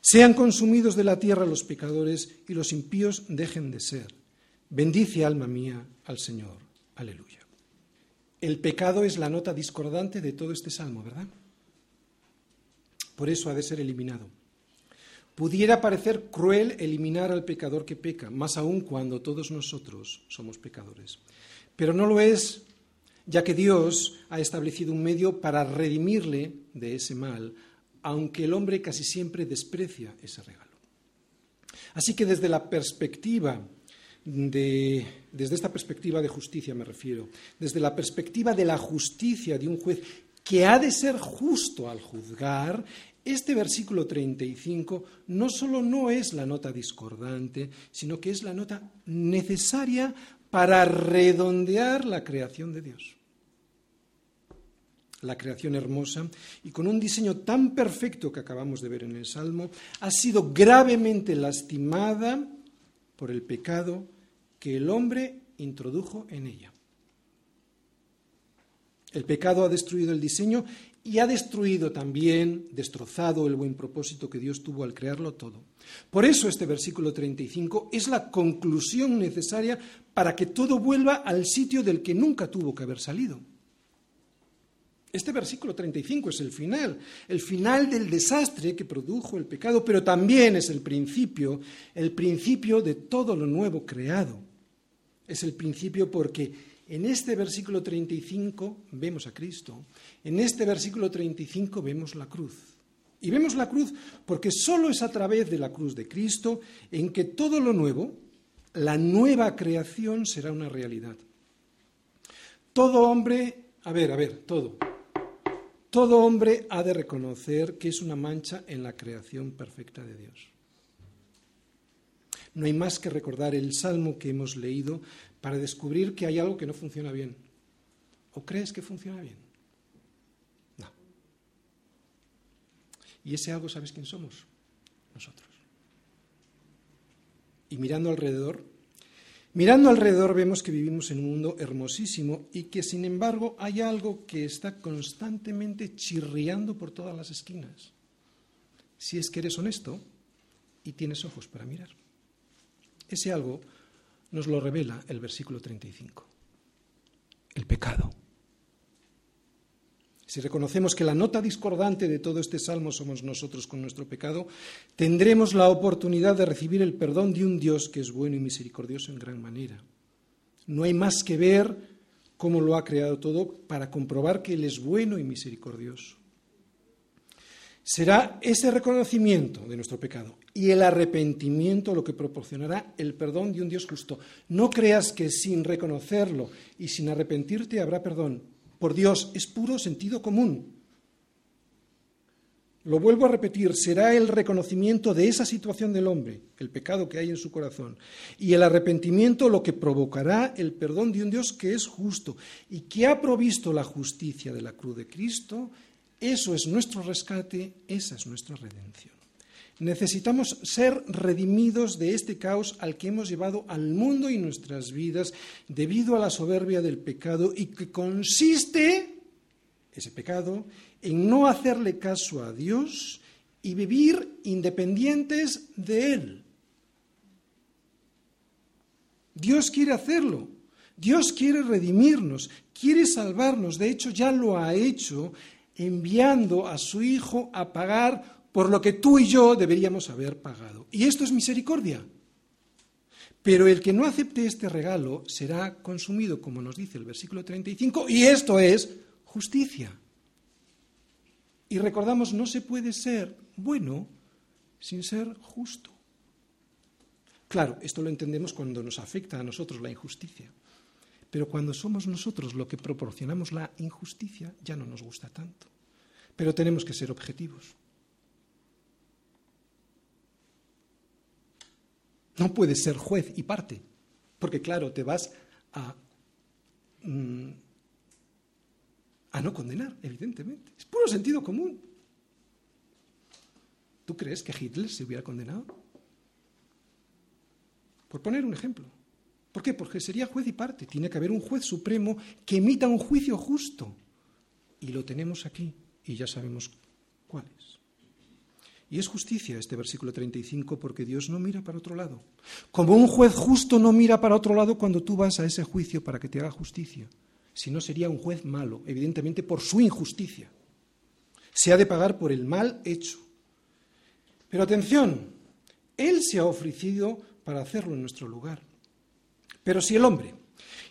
Sean consumidos de la tierra los pecadores y los impíos dejen de ser. Bendice alma mía al Señor. Aleluya. El pecado es la nota discordante de todo este salmo, ¿verdad? Por eso ha de ser eliminado. Pudiera parecer cruel eliminar al pecador que peca, más aún cuando todos nosotros somos pecadores. Pero no lo es, ya que Dios ha establecido un medio para redimirle de ese mal, aunque el hombre casi siempre desprecia ese regalo. Así que desde la perspectiva de, desde esta perspectiva de justicia me refiero, desde la perspectiva de la justicia de un juez que ha de ser justo al juzgar, este versículo 35 no solo no es la nota discordante, sino que es la nota necesaria para redondear la creación de Dios. La creación hermosa y con un diseño tan perfecto que acabamos de ver en el Salmo, ha sido gravemente lastimada por el pecado que el hombre introdujo en ella. El pecado ha destruido el diseño y ha destruido también, destrozado el buen propósito que Dios tuvo al crearlo todo. Por eso este versículo 35 es la conclusión necesaria para que todo vuelva al sitio del que nunca tuvo que haber salido. Este versículo 35 es el final, el final del desastre que produjo el pecado, pero también es el principio, el principio de todo lo nuevo creado. Es el principio porque en este versículo 35 vemos a Cristo, en este versículo 35 vemos la cruz. Y vemos la cruz porque solo es a través de la cruz de Cristo en que todo lo nuevo, la nueva creación será una realidad. Todo hombre, a ver, a ver, todo. Todo hombre ha de reconocer que es una mancha en la creación perfecta de Dios. No hay más que recordar el salmo que hemos leído para descubrir que hay algo que no funciona bien. ¿O crees que funciona bien? No. Y ese algo, ¿sabes quién somos? Nosotros. Y mirando alrededor, mirando alrededor vemos que vivimos en un mundo hermosísimo y que sin embargo hay algo que está constantemente chirriando por todas las esquinas. Si es que eres honesto y tienes ojos para mirar. Ese algo nos lo revela el versículo 35. El pecado. Si reconocemos que la nota discordante de todo este salmo somos nosotros con nuestro pecado, tendremos la oportunidad de recibir el perdón de un Dios que es bueno y misericordioso en gran manera. No hay más que ver cómo lo ha creado todo para comprobar que Él es bueno y misericordioso. Será ese reconocimiento de nuestro pecado y el arrepentimiento lo que proporcionará el perdón de un Dios justo. No creas que sin reconocerlo y sin arrepentirte habrá perdón. Por Dios es puro sentido común. Lo vuelvo a repetir, será el reconocimiento de esa situación del hombre, el pecado que hay en su corazón, y el arrepentimiento lo que provocará el perdón de un Dios que es justo y que ha provisto la justicia de la cruz de Cristo eso es nuestro rescate, esa es nuestra redención. Necesitamos ser redimidos de este caos al que hemos llevado al mundo y nuestras vidas debido a la soberbia del pecado y que consiste, ese pecado, en no hacerle caso a Dios y vivir independientes de Él. Dios quiere hacerlo. Dios quiere redimirnos, quiere salvarnos. De hecho, ya lo ha hecho enviando a su Hijo a pagar por lo que tú y yo deberíamos haber pagado. Y esto es misericordia. Pero el que no acepte este regalo será consumido, como nos dice el versículo 35, y esto es justicia. Y recordamos, no se puede ser bueno sin ser justo. Claro, esto lo entendemos cuando nos afecta a nosotros la injusticia. Pero cuando somos nosotros lo que proporcionamos la injusticia, ya no nos gusta tanto. Pero tenemos que ser objetivos. No puedes ser juez y parte, porque claro, te vas a, mm, a no condenar, evidentemente. Es puro sentido común. ¿Tú crees que Hitler se hubiera condenado? Por poner un ejemplo. ¿Por qué? Porque sería juez y parte. Tiene que haber un juez supremo que emita un juicio justo. Y lo tenemos aquí y ya sabemos cuál es. Y es justicia este versículo 35 porque Dios no mira para otro lado. Como un juez justo no mira para otro lado cuando tú vas a ese juicio para que te haga justicia. Si no sería un juez malo, evidentemente por su injusticia. Se ha de pagar por el mal hecho. Pero atención, Él se ha ofrecido para hacerlo en nuestro lugar. Pero si el hombre,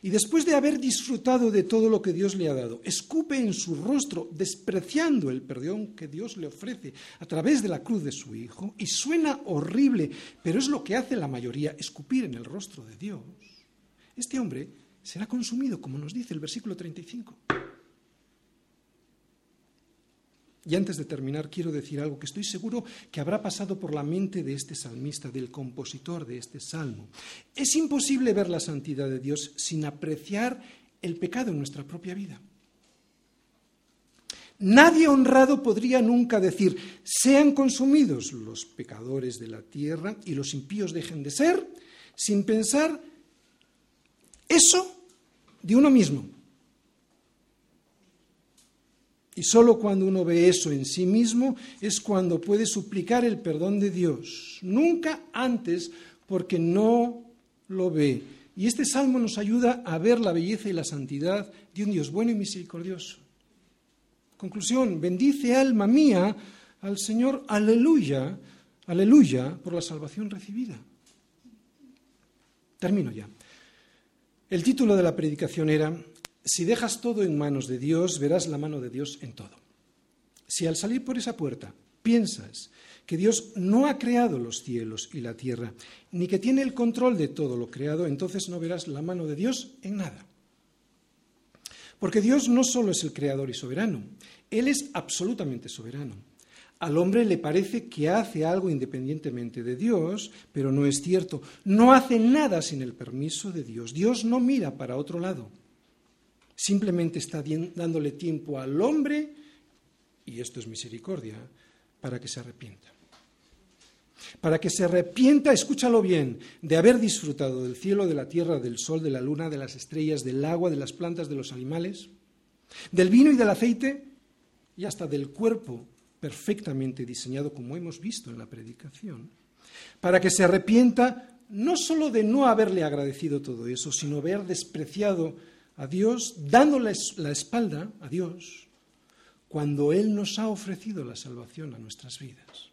y después de haber disfrutado de todo lo que Dios le ha dado, escupe en su rostro, despreciando el perdón que Dios le ofrece a través de la cruz de su Hijo, y suena horrible, pero es lo que hace la mayoría, escupir en el rostro de Dios, este hombre será consumido, como nos dice el versículo 35. Y antes de terminar, quiero decir algo que estoy seguro que habrá pasado por la mente de este salmista, del compositor de este salmo. Es imposible ver la santidad de Dios sin apreciar el pecado en nuestra propia vida. Nadie honrado podría nunca decir, sean consumidos los pecadores de la tierra y los impíos dejen de ser, sin pensar eso de uno mismo. Y solo cuando uno ve eso en sí mismo es cuando puede suplicar el perdón de Dios. Nunca antes porque no lo ve. Y este salmo nos ayuda a ver la belleza y la santidad de un Dios bueno y misericordioso. Conclusión, bendice alma mía al Señor, aleluya, aleluya por la salvación recibida. Termino ya. El título de la predicación era si dejas todo en manos de Dios, verás la mano de Dios en todo. Si al salir por esa puerta piensas que Dios no ha creado los cielos y la tierra, ni que tiene el control de todo lo creado, entonces no verás la mano de Dios en nada. Porque Dios no solo es el creador y soberano, Él es absolutamente soberano. Al hombre le parece que hace algo independientemente de Dios, pero no es cierto. No hace nada sin el permiso de Dios. Dios no mira para otro lado. Simplemente está dándole tiempo al hombre, y esto es misericordia, para que se arrepienta. Para que se arrepienta, escúchalo bien, de haber disfrutado del cielo, de la tierra, del sol, de la luna, de las estrellas, del agua, de las plantas, de los animales, del vino y del aceite, y hasta del cuerpo perfectamente diseñado, como hemos visto en la predicación, para que se arrepienta no solo de no haberle agradecido todo eso, sino haber despreciado a Dios, dándole la espalda a Dios, cuando Él nos ha ofrecido la salvación a nuestras vidas.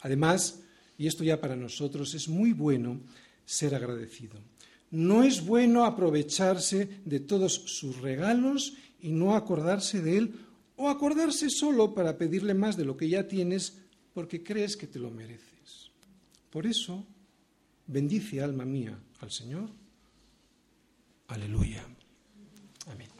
Además, y esto ya para nosotros es muy bueno ser agradecido. No es bueno aprovecharse de todos sus regalos y no acordarse de Él o acordarse solo para pedirle más de lo que ya tienes porque crees que te lo mereces. Por eso, bendice alma mía al Señor Aleluya. Amén.